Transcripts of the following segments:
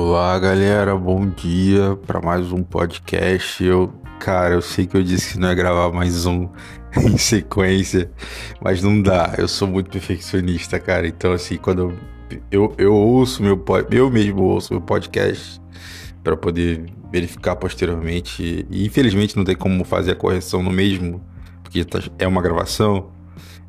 Olá, galera, bom dia para mais um podcast. Eu, cara, eu sei que eu disse que não ia gravar mais um em sequência, mas não dá. Eu sou muito perfeccionista, cara. Então, assim, quando eu, eu, eu ouço meu eu mesmo ouço meu podcast para poder verificar posteriormente, e infelizmente não tem como fazer a correção no mesmo, porque tá, é uma gravação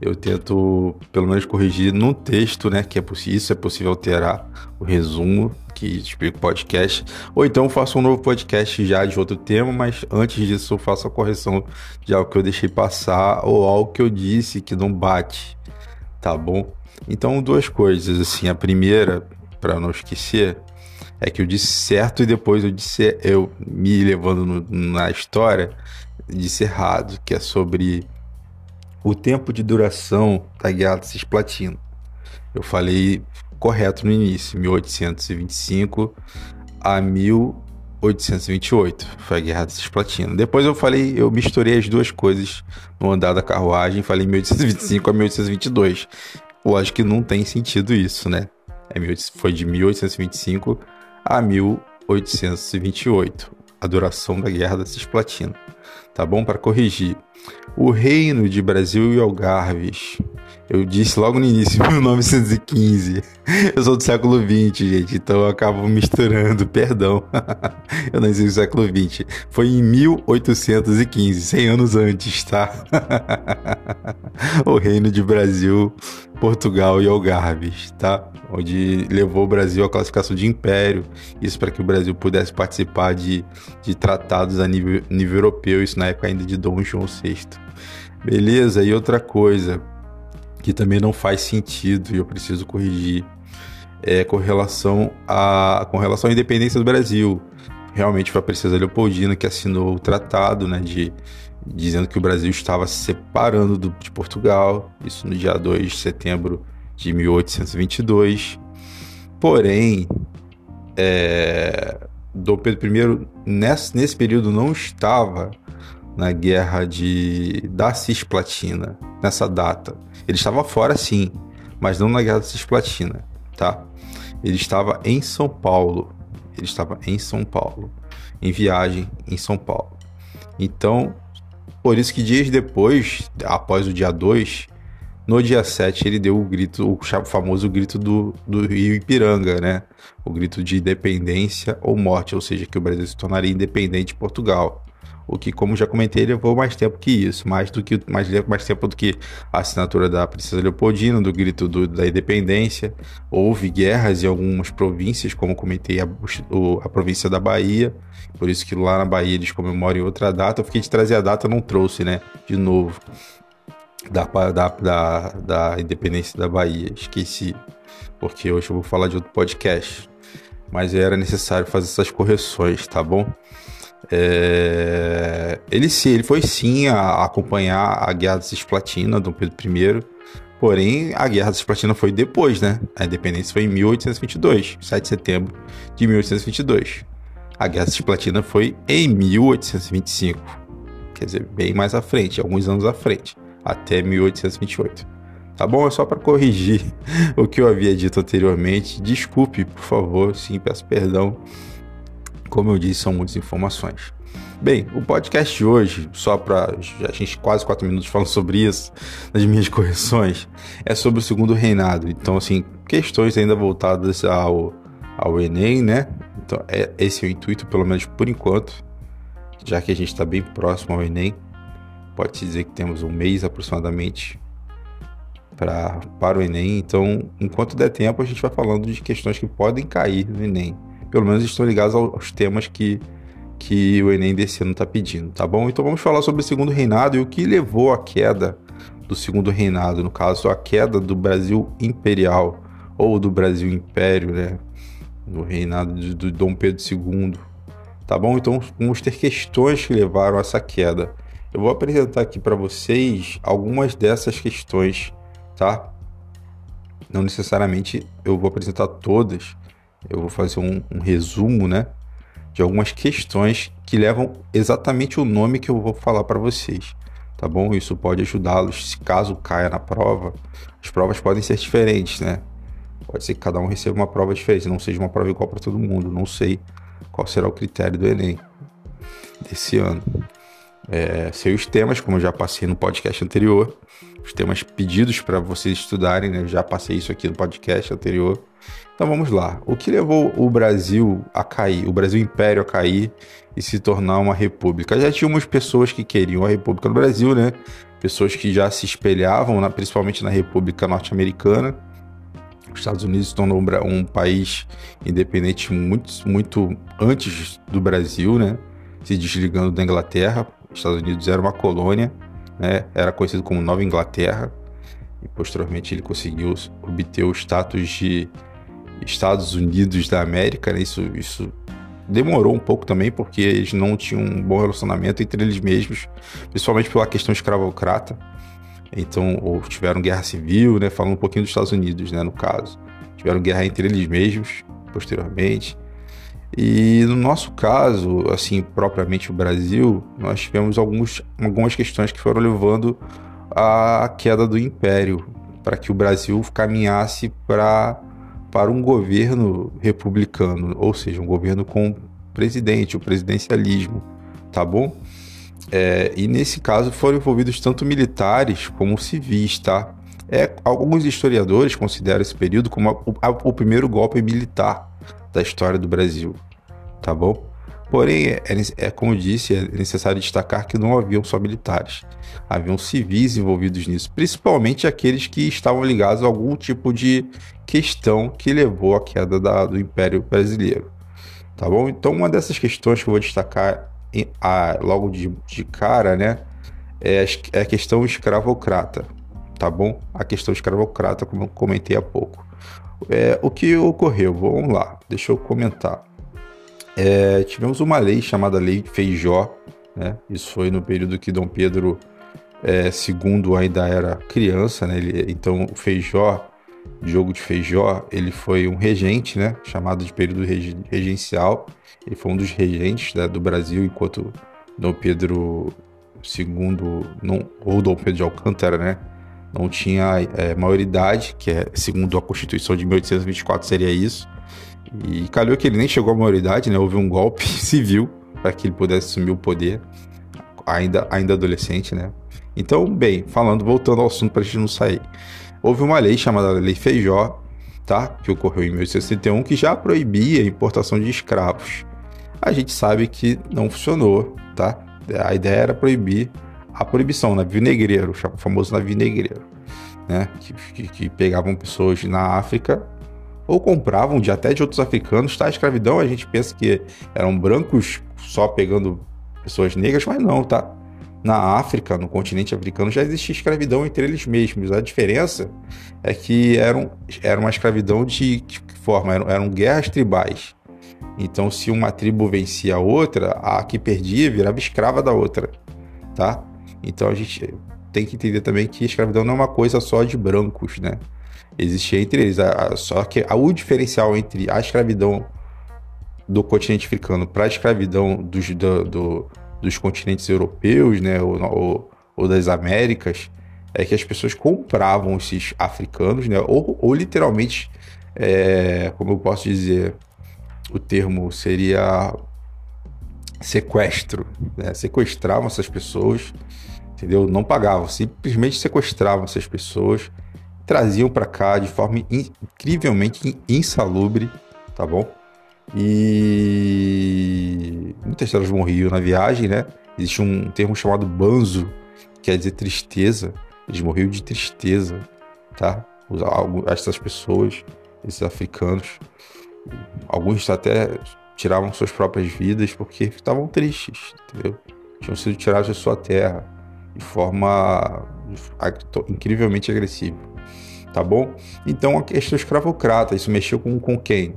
eu tento pelo menos corrigir no texto, né? Que é possível, isso é possível alterar o resumo que explica o podcast. Ou então faço um novo podcast já de outro tema, mas antes disso eu faço a correção de algo que eu deixei passar ou algo que eu disse que não bate, tá bom? Então, duas coisas, assim. A primeira, para não esquecer, é que eu disse certo e depois eu disse, eu me levando no, na história, disse errado, que é sobre o tempo de duração da Guerra Cisplatina. Eu falei correto no início, 1825 a 1828 foi a Guerra Cisplatina. Depois eu falei, eu misturei as duas coisas no andar da carruagem, falei 1825 a 1822. Lógico que não tem sentido isso, né? É foi de 1825 a 1828, a duração da Guerra da Cisplatina. Tá bom? Para corrigir, o reino de Brasil e Algarves. Eu disse logo no início, 1915. Eu sou do século 20, gente, então eu acabo misturando, perdão. eu nasci no século 20. Foi em 1815, 100 anos antes, tá? o reino de Brasil, Portugal e Algarves, tá? Onde levou o Brasil à classificação de império. Isso para que o Brasil pudesse participar de, de tratados a nível, nível europeu, isso na época ainda de Dom João VI. Beleza? E outra coisa que também não faz sentido e eu preciso corrigir é com relação a com relação à independência do Brasil. Realmente foi a princesa Leopoldina que assinou o tratado, né, de dizendo que o Brasil estava se separando do, de Portugal, isso no dia 2 de setembro de 1822. Porém, é, Dom Pedro I, nesse, nesse período, não estava na guerra de da Cisplatina, nessa data. Ele estava fora sim, mas não na guerra da Cisplatina, tá? Ele estava em São Paulo. Ele estava em São Paulo, em viagem em São Paulo. Então, por isso que dias depois, após o dia 2, no dia 7 ele deu o grito, o famoso grito do, do Rio Ipiranga, né? O grito de independência ou morte, ou seja, que o Brasil se tornaria independente de Portugal o que, como já comentei, levou mais tempo que isso, mais do que mais, mais tempo do que a assinatura da Princesa Leopoldina, do grito do, da independência. Houve guerras em algumas províncias, como comentei, a, o, a província da Bahia, por isso que lá na Bahia eles comemoram outra data. Eu fiquei de trazer a data, não trouxe, né? De novo. Da, da, da, da independência da Bahia, esqueci, porque hoje eu vou falar de outro podcast, mas era necessário fazer essas correções, tá bom? É... Ele, sim, ele foi sim a acompanhar a Guerra da Cisplatina, Dom Pedro I, porém a Guerra da Cisplatina foi depois, né? A independência foi em 1822, 7 de setembro de 1822. A Guerra da Cisplatina foi em 1825, quer dizer, bem mais à frente, alguns anos à frente, até 1828. Tá bom? É só para corrigir o que eu havia dito anteriormente. Desculpe, por favor, sim, peço perdão como eu disse, são muitas informações. Bem, o podcast de hoje, só para a gente quase quatro minutos falando sobre isso, nas minhas correções, é sobre o segundo reinado. Então, assim, questões ainda voltadas ao, ao Enem, né? Então, é, esse é o intuito, pelo menos por enquanto, já que a gente está bem próximo ao Enem. Pode-se dizer que temos um mês aproximadamente pra, para o Enem. Então, enquanto der tempo, a gente vai falando de questões que podem cair no Enem pelo menos estão ligados aos temas que, que o Enem desse ano está pedindo, tá bom? Então vamos falar sobre o segundo reinado e o que levou à queda do segundo reinado, no caso, a queda do Brasil imperial ou do Brasil império, né? No reinado de, do Dom Pedro II, tá bom? Então vamos ter questões que levaram a essa queda. Eu vou apresentar aqui para vocês algumas dessas questões, tá? Não necessariamente eu vou apresentar todas, eu vou fazer um, um resumo, né, de algumas questões que levam exatamente o nome que eu vou falar para vocês, tá bom? Isso pode ajudá-los se caso caia na prova. As provas podem ser diferentes, né? Pode ser que cada um receba uma prova diferente, não seja uma prova igual para todo mundo. Não sei qual será o critério do Enem desse ano. É, sei os temas, como eu já passei no podcast anterior, os temas pedidos para vocês estudarem, né? Já passei isso aqui no podcast anterior. Então vamos lá. O que levou o Brasil a cair, o Brasil Império a cair e se tornar uma república? Já tínhamos pessoas que queriam a república no Brasil, né? Pessoas que já se espelhavam, na, principalmente na República Norte-Americana. Os Estados Unidos se tornou um país independente muito, muito antes do Brasil, né? Se desligando da Inglaterra. Os Estados Unidos era uma colônia, né? Era conhecido como Nova Inglaterra. E posteriormente ele conseguiu obter o status de Estados Unidos da América, né? Isso, isso demorou um pouco também, porque eles não tinham um bom relacionamento entre eles mesmos, principalmente pela questão escravocrata. Então, ou tiveram guerra civil, né? Falando um pouquinho dos Estados Unidos, né? No caso, tiveram guerra entre eles mesmos, posteriormente. E no nosso caso, assim, propriamente o Brasil, nós tivemos alguns, algumas questões que foram levando à queda do império, para que o Brasil caminhasse para para um governo republicano, ou seja, um governo com presidente, o presidencialismo, tá bom? É, e nesse caso foram envolvidos tanto militares como civis, tá? É, alguns historiadores consideram esse período como a, a, o primeiro golpe militar da história do Brasil, tá bom? Porém, é, é, como eu disse, é necessário destacar que não haviam só militares, haviam civis envolvidos nisso, principalmente aqueles que estavam ligados a algum tipo de questão que levou à queda da, do Império Brasileiro. Tá bom? Então, uma dessas questões que eu vou destacar em, a, logo de, de cara, né, é, é a questão escravocrata, tá bom? A questão escravocrata, como eu comentei há pouco. É, o que ocorreu? Vamos lá, deixa eu comentar é, tivemos uma lei chamada Lei Feijó, né? Isso foi no período que Dom Pedro é, II ainda era criança, né? Ele, então o Feijó, Diogo de Feijó, ele foi um regente, né? Chamado de período regencial. Ele foi um dos regentes né, do Brasil enquanto Dom Pedro II, não, ou Dom Pedro de Alcântara, né? Não tinha é, maioridade, que é segundo a Constituição de 1824 seria isso. E calhou que ele nem chegou à maioridade, né? Houve um golpe civil para que ele pudesse assumir o poder, ainda, ainda adolescente, né? Então, bem, falando, voltando ao assunto para a gente não sair. Houve uma lei chamada Lei Feijó, tá? Que ocorreu em 1861, que já proibia a importação de escravos. A gente sabe que não funcionou, tá? A ideia era proibir a proibição, navio negreiro, o famoso navio negreiro, né? Que, que, que pegavam pessoas na África ou compravam de até de outros africanos. Tá? A escravidão a gente pensa que eram brancos só pegando pessoas negras, mas não, tá? Na África, no continente africano, já existia escravidão entre eles mesmos. A diferença é que eram, era uma escravidão de, de que forma? Eram, eram guerras tribais. Então, se uma tribo vencia a outra, a que perdia virava escrava da outra, tá? Então a gente tem que entender também que a escravidão não é uma coisa só de brancos, né? existia entre eles. A, a, só que a, o diferencial entre a escravidão do continente africano para a escravidão dos, do, do, dos continentes europeus, né, ou, ou, ou, das Américas, é que as pessoas compravam esses africanos, né, ou, ou literalmente, é, como eu posso dizer, o termo seria sequestro, né, sequestravam essas pessoas, entendeu? Não pagavam, simplesmente sequestravam essas pessoas traziam para cá de forma incrivelmente insalubre, tá bom? E muitas delas morriam na viagem, né? Existe um termo chamado banzo, que quer dizer tristeza. Eles morriam de tristeza, tá? Essas pessoas, esses africanos, alguns até tiravam suas próprias vidas porque estavam tristes, entendeu? Tinham sido tirados da sua terra de forma incrivelmente agressiva tá bom? Então a questão escravocrata, isso mexeu com, com quem?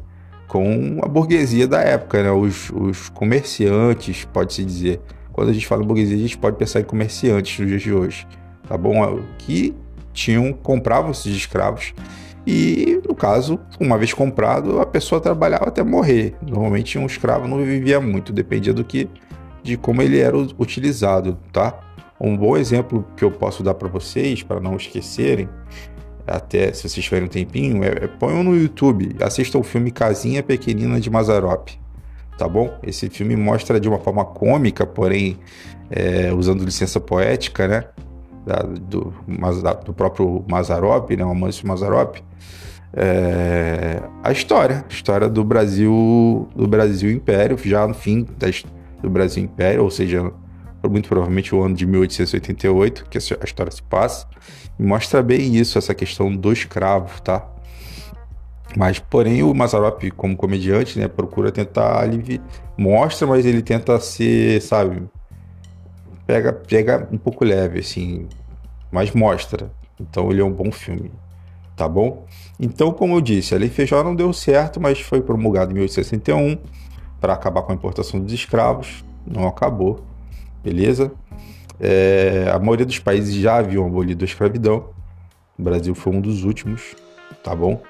Com a burguesia da época, né? Os, os comerciantes, pode-se dizer. Quando a gente fala em burguesia, a gente pode pensar em comerciantes nos dias de hoje, tá bom? Que tinham, compravam esses escravos e, no caso, uma vez comprado, a pessoa trabalhava até morrer. Normalmente um escravo não vivia muito, dependia do que, de como ele era utilizado, tá? Um bom exemplo que eu posso dar para vocês, para não esquecerem, até se vocês tiverem um tempinho, é, é, no YouTube, assistam o filme Casinha Pequenina de Mazarop, tá bom? Esse filme mostra de uma forma cômica, porém é, usando licença poética, né? Da, do, do próprio Mazarop, né? O Amâncio Mazarop, é, a história, a história do Brasil, do Brasil Império, já no fim do Brasil Império, ou seja, muito provavelmente o ano de 1888, que a história se passa, e mostra bem isso, essa questão do escravo, tá? Mas, porém, o Mazarop, como comediante, né, procura tentar aliviar, mostra, mas ele tenta ser, sabe, pega, pega um pouco leve, assim, mas mostra. Então, ele é um bom filme, tá bom? Então, como eu disse, a Lei Feijó não deu certo, mas foi promulgada em 1861 para acabar com a importação dos escravos, não acabou beleza? É, a maioria dos países já haviam abolido a escravidão. O Brasil foi um dos últimos, tá bom?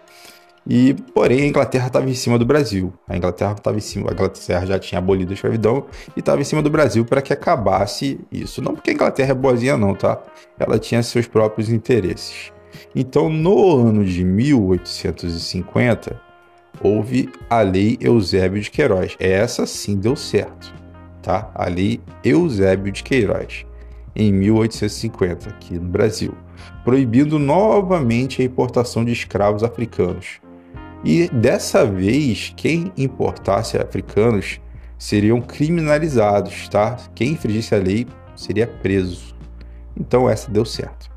E, porém, a Inglaterra estava em cima do Brasil. A Inglaterra estava em cima, a Inglaterra já tinha abolido a escravidão e estava em cima do Brasil para que acabasse isso. Não porque a Inglaterra é boazinha, não, tá? Ela tinha seus próprios interesses. Então, no ano de 1850, houve a Lei Eusébio de Queiroz. Essa sim deu certo tá? A Lei Eusébio de Queiroz, em 1850, aqui no Brasil, proibindo novamente a importação de escravos africanos. E dessa vez, quem importasse africanos seriam criminalizados, tá? Quem infringisse a lei seria preso. Então essa deu certo.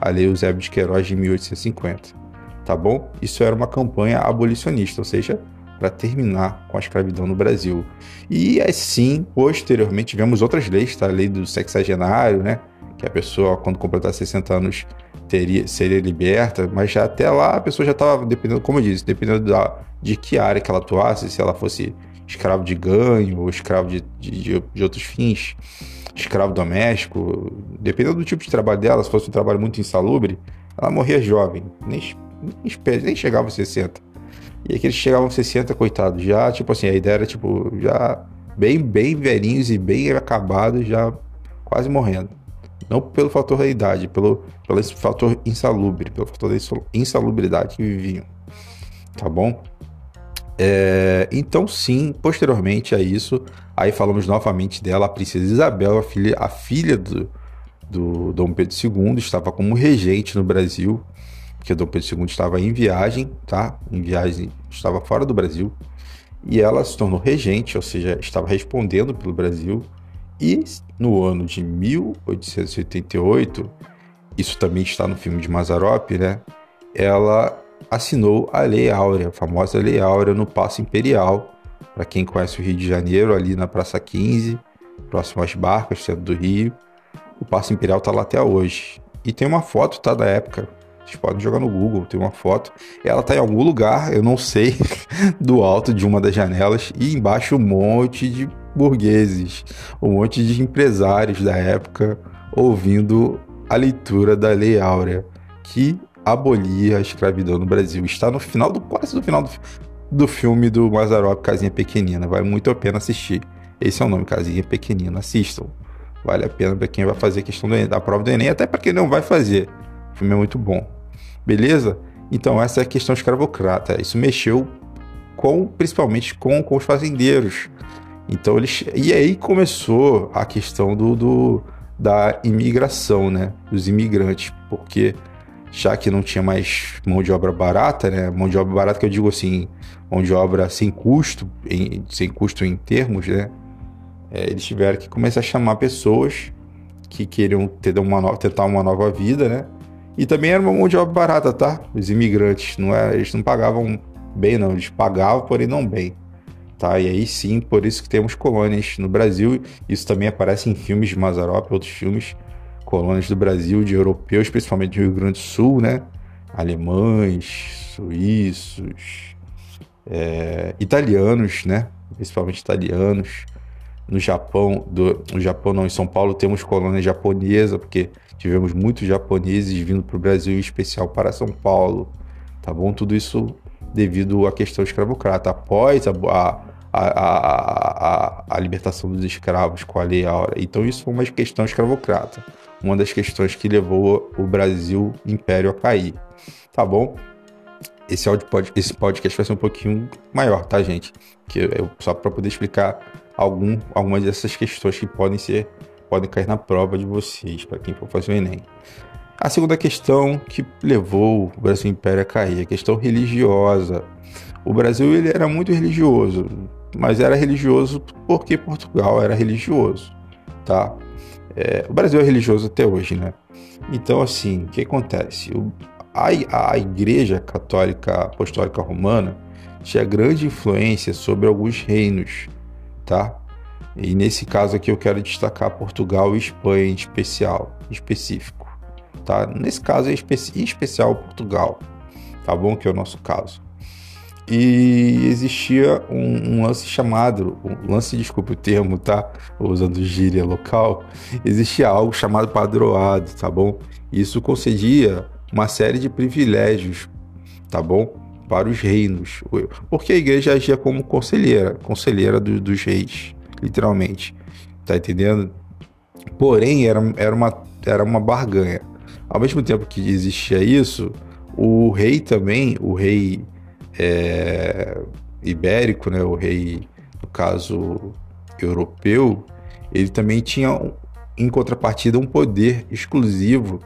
A Lei Eusébio de Queiroz de 1850, tá bom? Isso era uma campanha abolicionista, ou seja, para terminar com a escravidão no Brasil. E assim, posteriormente, tivemos outras leis, tá? a lei do sexagenário, né? que a pessoa, quando completar 60 anos, teria, seria liberta, mas já até lá a pessoa já estava, dependendo, como eu disse, dependendo da, de que área que ela atuasse, se ela fosse escravo de ganho ou escravo de, de, de outros fins, escravo doméstico, dependendo do tipo de trabalho dela, se fosse um trabalho muito insalubre, ela morria jovem, nem, nem, nem chegava aos 60. E aqueles chegavam a 60, coitados, já, tipo assim, a ideia era, tipo, já bem, bem velhinhos e bem acabados, já quase morrendo. Não pelo fator da idade, pelo, pelo fator insalubre, pelo fator da insalubridade que viviam. Tá bom? É, então, sim, posteriormente a isso, aí falamos novamente dela, a princesa Isabel, a filha, a filha do, do Dom Pedro II, estava como regente no Brasil porque Dom Pedro II estava em viagem, tá? Em viagem, estava fora do Brasil, e ela se tornou regente, ou seja, estava respondendo pelo Brasil. E no ano de 1888, isso também está no filme de Mazarop, né? Ela assinou a Lei Áurea, a famosa Lei Áurea no Paço Imperial. Para quem conhece o Rio de Janeiro, ali na Praça 15, próximo às barcas, centro do Rio. O Paço Imperial está lá até hoje. E tem uma foto, tá, da época, vocês podem jogar no Google, tem uma foto. Ela tá em algum lugar, eu não sei, do alto de uma das janelas e embaixo um monte de burgueses, um monte de empresários da época ouvindo a leitura da Lei Áurea, que abolia a escravidão no Brasil. Está no final do quase no final do, do filme do Mazarop Casinha Pequenina. Vale muito a pena assistir. Esse é o nome, Casinha Pequenina. Assistam. Vale a pena para quem vai fazer a questão da prova do Enem, até para quem não vai fazer. O filme é muito bom. Beleza? Então, essa é a questão escravocrata. Isso mexeu com, principalmente com, com os fazendeiros. Então, eles. E aí começou a questão do, do da imigração, né? Dos imigrantes. Porque já que não tinha mais mão de obra barata, né? Mão de obra barata que eu digo assim, mão de obra sem custo, em, sem custo em termos, né? É, eles tiveram que começar a chamar pessoas que queriam ter uma nova, tentar uma nova vida, né? E também era uma mão de obra barata, tá? Os imigrantes, não é, eles não pagavam bem, não. Eles pagavam, porém não bem. Tá? E aí sim, por isso que temos colônias no Brasil. Isso também aparece em filmes de Mazarop, outros filmes. Colônias do Brasil, de europeus, principalmente do Rio Grande do Sul, né? Alemães, suíços, é, italianos, né? Principalmente italianos. No Japão, do, no Japão não, em São Paulo temos colônia japonesa, porque Tivemos muitos japoneses vindo para o Brasil, em especial para São Paulo, tá bom? Tudo isso devido à questão escravocrata. Após a, a, a, a, a libertação dos escravos com a Lei Áurea. Então, isso foi uma questão escravocrata. uma das questões que levou o Brasil Império a cair. Tá bom? Esse, áudio pode, esse podcast vai ser um pouquinho maior, tá, gente? Que eu, só para poder explicar algum, algumas dessas questões que podem ser podem cair na prova de vocês, para quem for fazer o Enem. A segunda questão que levou o Brasil Império a cair, a questão religiosa. O Brasil ele era muito religioso, mas era religioso porque Portugal era religioso, tá? É, o Brasil é religioso até hoje, né? Então, assim, o que acontece? O, a, a Igreja Católica Apostólica Romana tinha grande influência sobre alguns reinos, tá? E nesse caso aqui eu quero destacar Portugal e Espanha em especial, específico, tá? Nesse caso em especial Portugal, tá bom? Que é o nosso caso. E existia um, um lance chamado, um lance, desculpe o termo, tá? Usando gíria local, existia algo chamado padroado, tá bom? Isso concedia uma série de privilégios, tá bom? Para os reinos, porque a igreja agia como conselheira, conselheira do, dos reis literalmente. Tá entendendo? Porém, era, era, uma, era uma barganha. Ao mesmo tempo que existia isso, o rei também, o rei é, ibérico, né, o rei, no caso, europeu, ele também tinha, em contrapartida, um poder exclusivo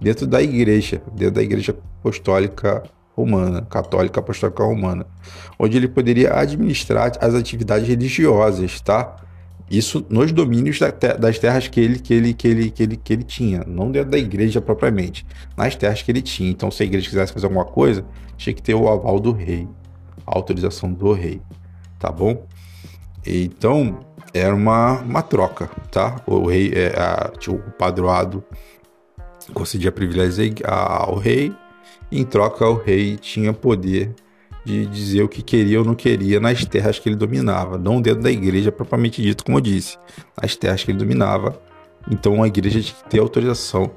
dentro da igreja, dentro da igreja apostólica romana, católica apostólica romana, onde ele poderia administrar as atividades religiosas, tá? Isso nos domínios das terras que ele, que, ele, que, ele, que, ele, que ele tinha, não dentro da igreja propriamente, nas terras que ele tinha. Então, se a igreja quisesse fazer alguma coisa, tinha que ter o aval do rei, a autorização do rei, tá bom? Então, era uma, uma troca, tá? O rei, é, a, o padroado concedia privilégios ao rei, em troca, o rei tinha poder de dizer o que queria ou não queria nas terras que ele dominava, não dentro da igreja propriamente dito, como eu disse, nas terras que ele dominava. Então a igreja tinha que ter autorização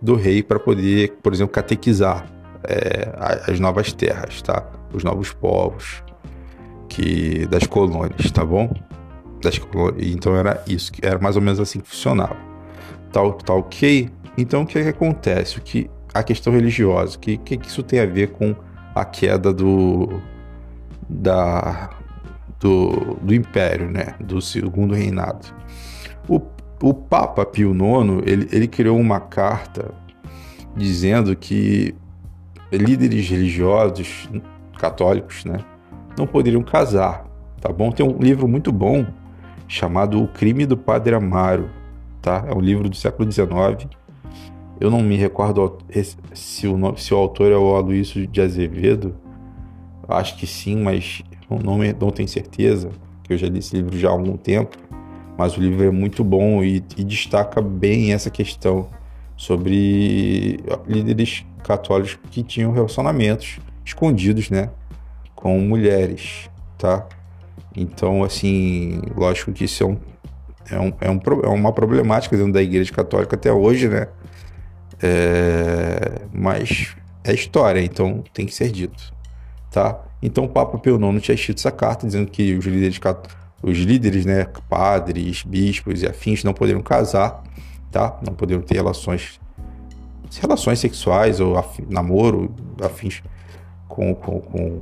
do rei para poder, por exemplo, catequizar é, as novas terras, tá? Os novos povos que das colônias, tá bom? Das colônias. Então era isso, era mais ou menos assim que funcionava. Tá, tá ok? Então o que, é que acontece? O que a questão religiosa, o que, que, que isso tem a ver com a queda do, da, do, do Império, né? do Segundo Reinado. O, o Papa Pio IX ele, ele criou uma carta dizendo que líderes religiosos católicos né, não poderiam casar. Tá bom? Tem um livro muito bom chamado O Crime do Padre Amaro. Tá? É um livro do século XIX eu não me recordo se o, se o autor é o Aloysio de Azevedo. Acho que sim, mas não, não tenho certeza, eu já li esse livro já há algum tempo. Mas o livro é muito bom e, e destaca bem essa questão sobre líderes católicos que tinham relacionamentos escondidos, né, com mulheres, tá? Então, assim, lógico que isso é, um, é, um, é, um, é uma problemática dentro da Igreja Católica até hoje, né? É, mas é história, então tem que ser dito, tá? Então o Papa Pio IX tinha escrito essa carta dizendo que os líderes, os líderes, né, padres, bispos e afins não poderiam casar, tá? Não poderiam ter relações relações sexuais ou namoro, afins com, com, com,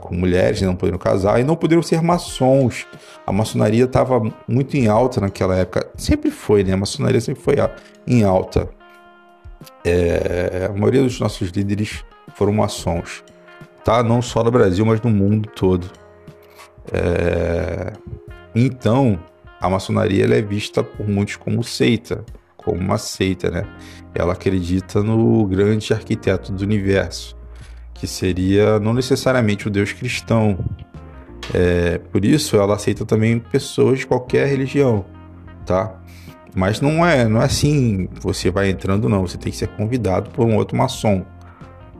com, mulheres, não poderiam casar e não poderiam ser maçons. A maçonaria estava muito em alta naquela época, sempre foi, né? A maçonaria sempre foi em alta é, a maioria dos nossos líderes foram maçons, tá? Não só no Brasil, mas no mundo todo. É, então, a maçonaria é vista por muitos como seita, como uma seita, né? Ela acredita no grande arquiteto do universo, que seria não necessariamente o Deus cristão. É, por isso, ela aceita também pessoas de qualquer religião, tá? Mas não é, não é assim, você vai entrando não, você tem que ser convidado por um outro maçom.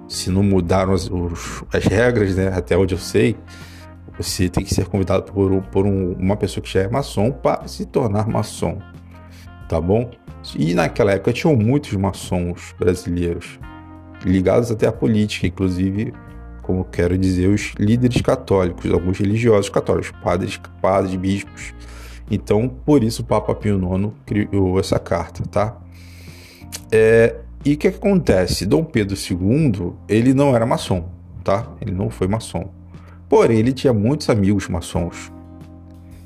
Se não mudaram as, os, as regras, né, até onde eu sei, você tem que ser convidado por, por um, uma pessoa que já é maçom para se tornar maçom, tá bom? E naquela época tinham muitos maçons brasileiros, ligados até à política, inclusive, como quero dizer, os líderes católicos, alguns religiosos católicos, padres, padres, bispos, então, por isso o Papa Pio IX criou essa carta, tá? É, e o que, que acontece? Dom Pedro II, ele não era maçom, tá? Ele não foi maçom. Porém, ele tinha muitos amigos maçons.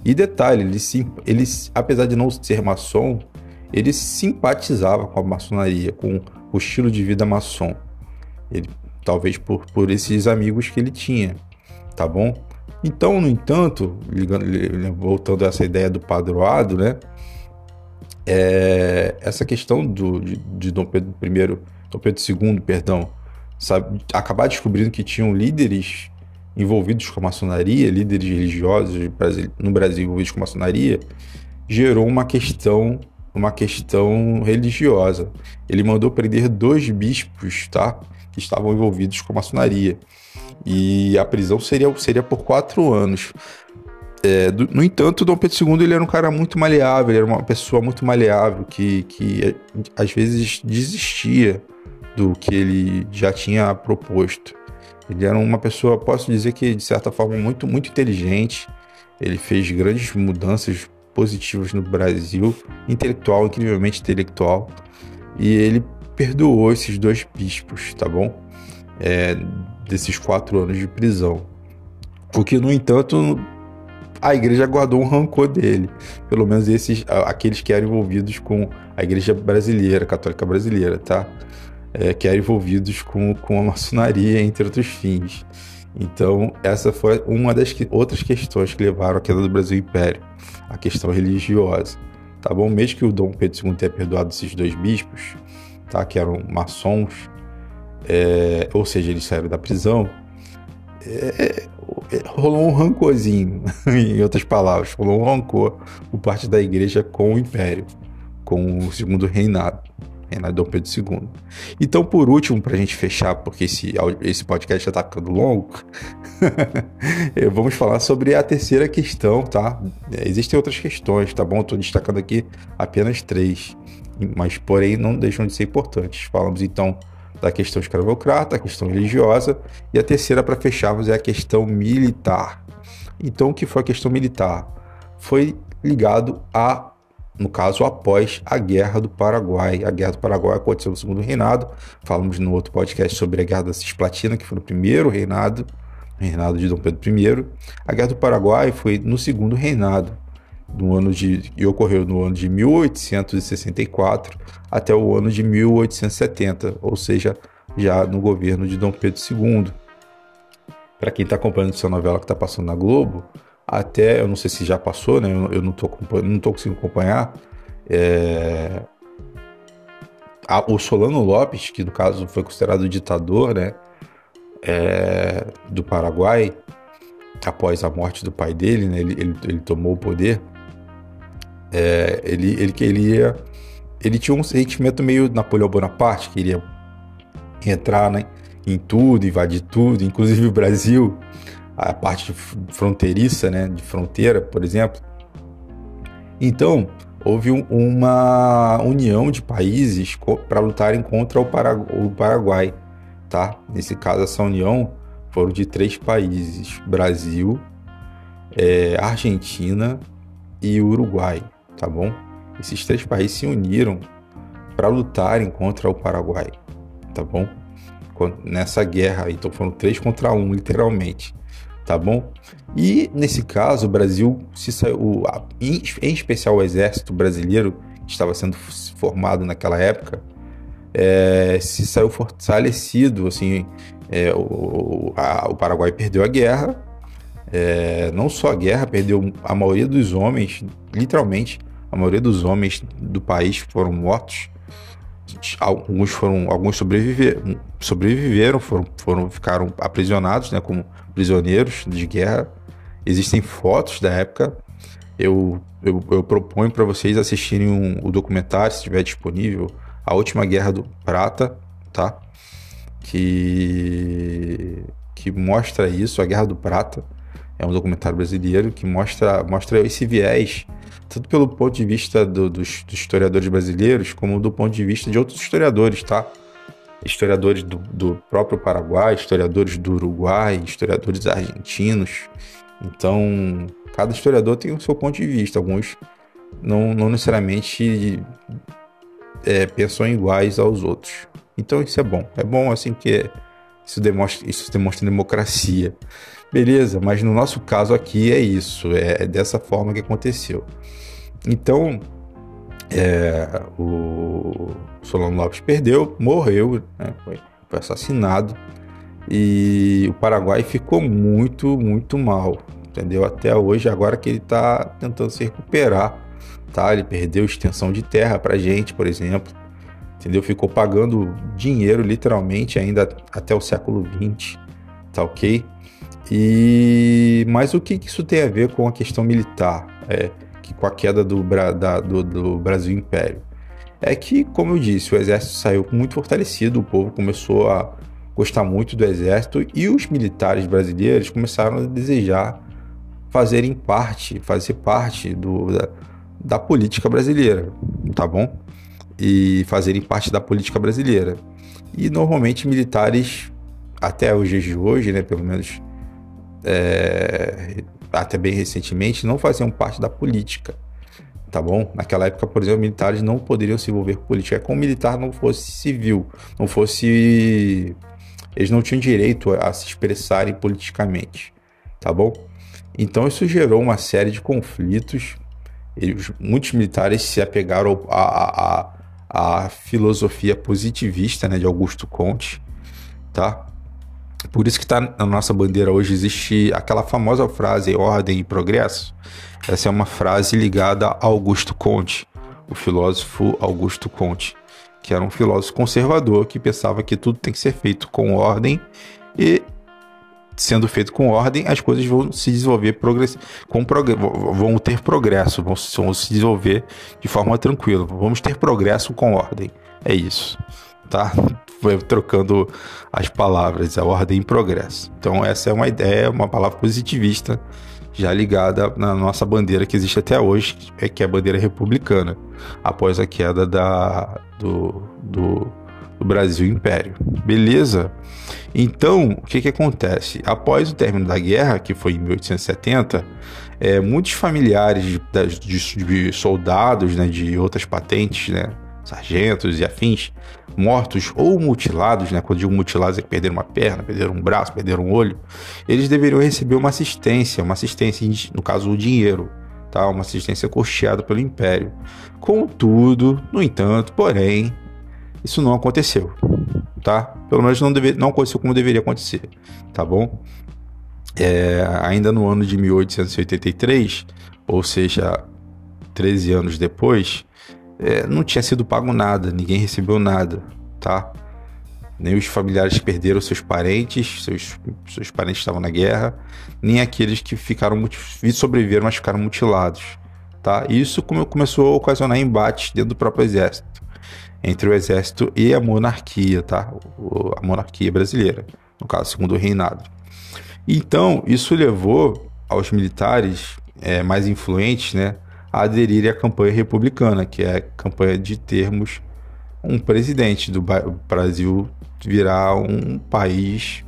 E detalhe, ele, ele apesar de não ser maçom, ele simpatizava com a maçonaria, com o estilo de vida maçom. Ele, talvez por, por esses amigos que ele tinha, tá bom? Então, no entanto, voltando a essa ideia do padroado, né? É, essa questão do, de, de Dom Pedro I, Dom Pedro II, perdão, sabe, acabar descobrindo que tinham líderes envolvidos com a maçonaria, líderes religiosos no Brasil envolvidos com a maçonaria, gerou uma questão uma questão religiosa. Ele mandou prender dois bispos, tá? Que estavam envolvidos com a maçonaria. E a prisão seria, seria por quatro anos. É, do, no entanto, Dom Pedro II ele era um cara muito maleável, ele era uma pessoa muito maleável que, que às vezes desistia do que ele já tinha proposto. Ele era uma pessoa, posso dizer que de certa forma muito muito inteligente. Ele fez grandes mudanças positivas no Brasil, intelectual, incrivelmente intelectual, e ele perdoou esses dois bispos, tá bom? É, desses quatro anos de prisão. Porque, no entanto, a igreja guardou um rancor dele. Pelo menos esses, aqueles que eram envolvidos com a igreja brasileira, católica brasileira, tá? É, que eram envolvidos com, com a maçonaria, entre outros fins. Então, essa foi uma das que, outras questões que levaram à queda do Brasil Império, a questão religiosa. Tá bom? Mesmo que o Dom Pedro II tenha perdoado esses dois bispos, tá? que eram maçons, é, ou seja, eles saíram da prisão, é, é rolou um rancorzinho, em outras palavras, rolou um rancor por parte da igreja com o Império, com o segundo reinado. Reinado de Dom Pedro II. Então, por último, para a gente fechar, porque esse, esse podcast já está ficando longo, vamos falar sobre a terceira questão, tá? Existem outras questões, tá bom? Estou destacando aqui apenas três, mas porém não deixam de ser importantes. Falamos então da questão escravocrata, a questão religiosa, e a terceira, para fecharmos, é a questão militar. Então, o que foi a questão militar? Foi ligado a no caso após a Guerra do Paraguai. A Guerra do Paraguai aconteceu no segundo reinado. Falamos no outro podcast sobre a Guerra da Cisplatina, que foi no primeiro reinado, reinado de Dom Pedro I. A Guerra do Paraguai foi no segundo reinado, no ano de, e ocorreu no ano de 1864 até o ano de 1870, ou seja, já no governo de Dom Pedro II. Para quem está acompanhando essa novela que está passando na Globo, até, eu não sei se já passou, né? Eu, não tô, não tô conseguindo acompanhar. É... A, o Solano Lopes, que no caso foi considerado ditador, né? É, do Paraguai, após a morte do pai dele, né? Ele, ele, ele tomou o poder. É, ele, ele queria. Ele tinha um sentimento meio Napoleão Bonaparte, queria entrar né, em tudo, invadir tudo, inclusive o Brasil a parte fronteiriça, né, de fronteira, por exemplo. Então, houve uma união de países para lutarem contra o, o Paraguai, tá? Nesse caso, essa união foram de três países: Brasil, é, Argentina e Uruguai, tá bom? Esses três países se uniram para lutarem contra o Paraguai, tá bom? Nessa guerra, então foram três contra um, literalmente tá bom? E nesse caso, o Brasil se saiu, em, especial o exército brasileiro que estava sendo formado naquela época, é, se saiu fortalecido, assim, é, o, a, o, Paraguai perdeu a guerra, é, não só a guerra, perdeu a maioria dos homens, literalmente, a maioria dos homens do país foram mortos, alguns foram, alguns sobreviveram, sobreviveram foram, foram, ficaram aprisionados, né, como prisioneiros de guerra. Existem fotos da época. Eu, eu, eu proponho para vocês assistirem um, o documentário, se estiver disponível, A Última Guerra do Prata, tá? Que, que mostra isso, a Guerra do Prata. É um documentário brasileiro que mostra, mostra esse viés, tanto pelo ponto de vista do, dos, dos historiadores brasileiros, como do ponto de vista de outros historiadores, tá? historiadores do, do próprio Paraguai, historiadores do Uruguai, historiadores argentinos. Então, cada historiador tem o seu ponto de vista. Alguns não, não necessariamente é, pensam iguais aos outros. Então isso é bom. É bom assim que isso demonstra, isso demonstra democracia. Beleza, mas no nosso caso aqui é isso, é, é dessa forma que aconteceu. Então, é, o Solano Lopes perdeu, morreu, né, foi, foi assassinado e o Paraguai ficou muito, muito mal, entendeu? Até hoje, agora que ele está tentando se recuperar, tá? Ele perdeu extensão de terra para gente, por exemplo, entendeu? Ficou pagando dinheiro, literalmente, ainda até o século XX, tá ok? E mas o que isso tem a ver com a questão militar, é, que com a queda do, da, do, do Brasil Império? É que, como eu disse, o exército saiu muito fortalecido, o povo começou a gostar muito do exército e os militares brasileiros começaram a desejar fazerem parte, fazer parte do, da, da política brasileira, tá bom? E fazerem parte da política brasileira. E normalmente militares, até dias de hoje, né, pelo menos é, até bem recentemente, não faziam parte da política, tá bom? Naquela época, por exemplo, militares não poderiam se envolver com política. É como militar não fosse civil, não fosse eles não tinham direito a se expressarem politicamente, tá bom? Então isso gerou uma série de conflitos. Eles, muitos militares se apegaram à, filosofia positivista né, de Augusto Conte, tá? Por isso que tá na nossa bandeira hoje existe aquela famosa frase ordem e progresso. Essa é uma frase ligada a Augusto Conte, o filósofo Augusto Conte que era um filósofo conservador que pensava que tudo tem que ser feito com ordem e sendo feito com ordem, as coisas vão se desenvolver progress... com prog... vão ter progresso, vão se desenvolver de forma tranquila. Vamos ter progresso com ordem. É isso, tá? Trocando as palavras, a ordem e progresso. Então essa é uma ideia, uma palavra positivista já ligada na nossa bandeira que existe até hoje, é que é a bandeira republicana, após a queda da, do, do, do Brasil Império. Beleza? Então, o que, que acontece? Após o término da guerra, que foi em 1870, é, muitos familiares de, de, de soldados né, de outras patentes, né, sargentos e afins, mortos ou mutilados, né? Quando digo mutilados é que perderam uma perna, perderam um braço, perderam um olho, eles deveriam receber uma assistência, uma assistência, no caso, o dinheiro, tá? Uma assistência custeada pelo Império. Contudo, no entanto, porém, isso não aconteceu, tá? Pelo menos não, deve, não aconteceu como deveria acontecer, tá bom? É, ainda no ano de 1883, ou seja, 13 anos depois, é, não tinha sido pago nada, ninguém recebeu nada, tá? Nem os familiares perderam seus parentes, seus, seus parentes estavam na guerra, nem aqueles que ficaram sobreviveram, mas ficaram mutilados, tá? Isso começou a ocasionar embates dentro do próprio exército, entre o exército e a monarquia, tá? A monarquia brasileira, no caso, segundo o reinado. Então, isso levou aos militares é, mais influentes, né, a aderir à campanha republicana, que é a campanha de termos um presidente do Brasil virar um país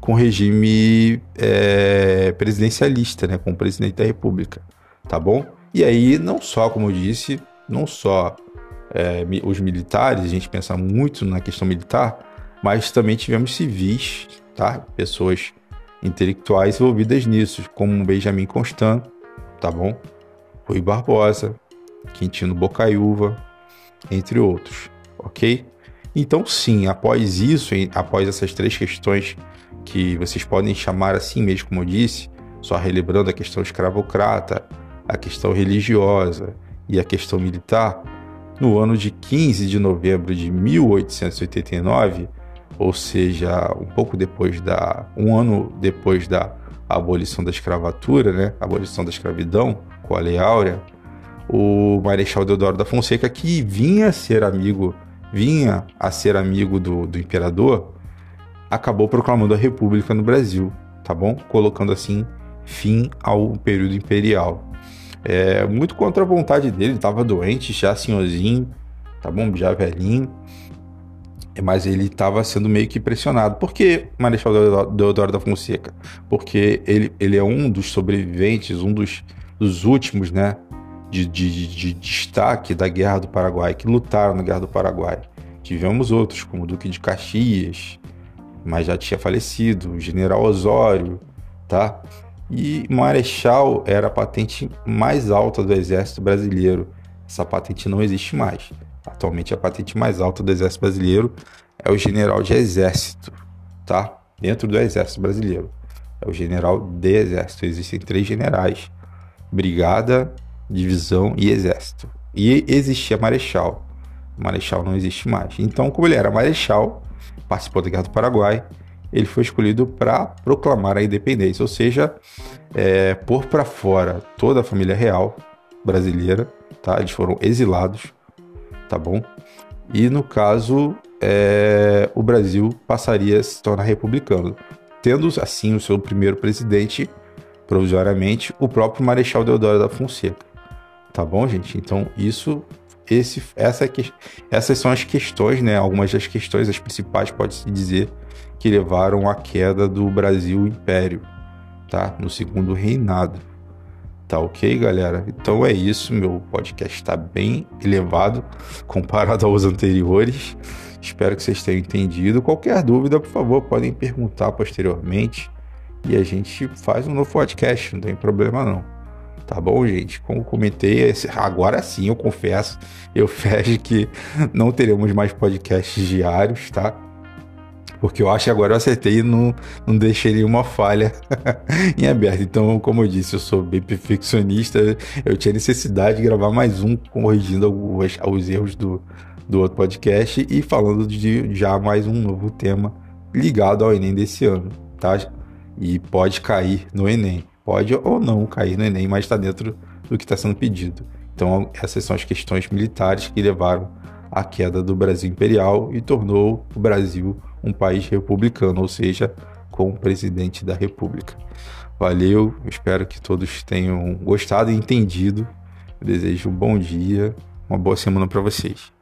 com regime é, presidencialista, né, com o presidente da República, tá bom? E aí, não só, como eu disse, não só é, os militares, a gente pensa muito na questão militar, mas também tivemos civis, tá? Pessoas intelectuais envolvidas nisso, como Benjamin Constant, tá bom? Rui Barbosa, Quintino Bocaiúva, entre outros, ok? Então, sim, após isso, após essas três questões que vocês podem chamar assim mesmo, como eu disse, só relembrando a questão escravocrata, a questão religiosa e a questão militar, no ano de 15 de novembro de 1889, ou seja, um pouco depois da um ano depois da abolição da escravatura, né, abolição da escravidão, com a Lei Áurea, o Marechal Deodoro da Fonseca, que vinha a ser amigo, vinha a ser amigo do, do imperador, acabou proclamando a República no Brasil, tá bom? Colocando assim fim ao período imperial. É, muito contra a vontade dele, estava doente, já senhorzinho, tá bom? Já velhinho. Mas ele estava sendo meio que pressionado. Por que Marechal Deodoro da Fonseca? Porque ele, ele é um dos sobreviventes, um dos dos últimos, né, de, de, de, destaque da Guerra do Paraguai, que lutaram na Guerra do Paraguai. Tivemos outros, como o Duque de Caxias, mas já tinha falecido, o General Osório, tá? E Marechal era a patente mais alta do Exército Brasileiro. Essa patente não existe mais. Atualmente a patente mais alta do Exército Brasileiro é o General de Exército, tá? Dentro do Exército Brasileiro. É o General de Exército. Existem três generais: Brigada, Divisão e Exército. E existia Marechal. Marechal não existe mais. Então, como ele era Marechal, participou da Guerra do Paraguai, ele foi escolhido para proclamar a independência, ou seja, é, pôr para fora toda a família real brasileira, tá? Eles foram exilados, tá bom? E no caso, é, o Brasil passaria a se tornar republicano, tendo assim o seu primeiro presidente, provisoriamente, o próprio Marechal Deodoro da Fonseca. Tá bom, gente? Então, isso esse, essa, essas são as questões, né? Algumas das questões, as principais, pode-se dizer, que levaram à queda do Brasil Império, tá? No segundo reinado. Tá ok, galera? Então é isso, meu podcast está bem elevado comparado aos anteriores. Espero que vocês tenham entendido. Qualquer dúvida, por favor, podem perguntar posteriormente e a gente faz um novo podcast, não tem problema não. Tá bom, gente? Como comentei, agora sim eu confesso, eu fecho que não teremos mais podcasts diários, tá? porque eu acho que agora eu acertei e não, não deixei nenhuma falha em aberto. Então, como eu disse, eu sou bem perfeccionista, eu tinha necessidade de gravar mais um corrigindo alguns, os erros do, do outro podcast e falando de já mais um novo tema ligado ao Enem desse ano, tá? E pode cair no Enem, pode ou não cair no Enem, mas está dentro do que está sendo pedido. Então, essas são as questões militares que levaram à queda do Brasil imperial e tornou o Brasil um país republicano, ou seja, com o presidente da República. Valeu, espero que todos tenham gostado e entendido. Eu desejo um bom dia, uma boa semana para vocês.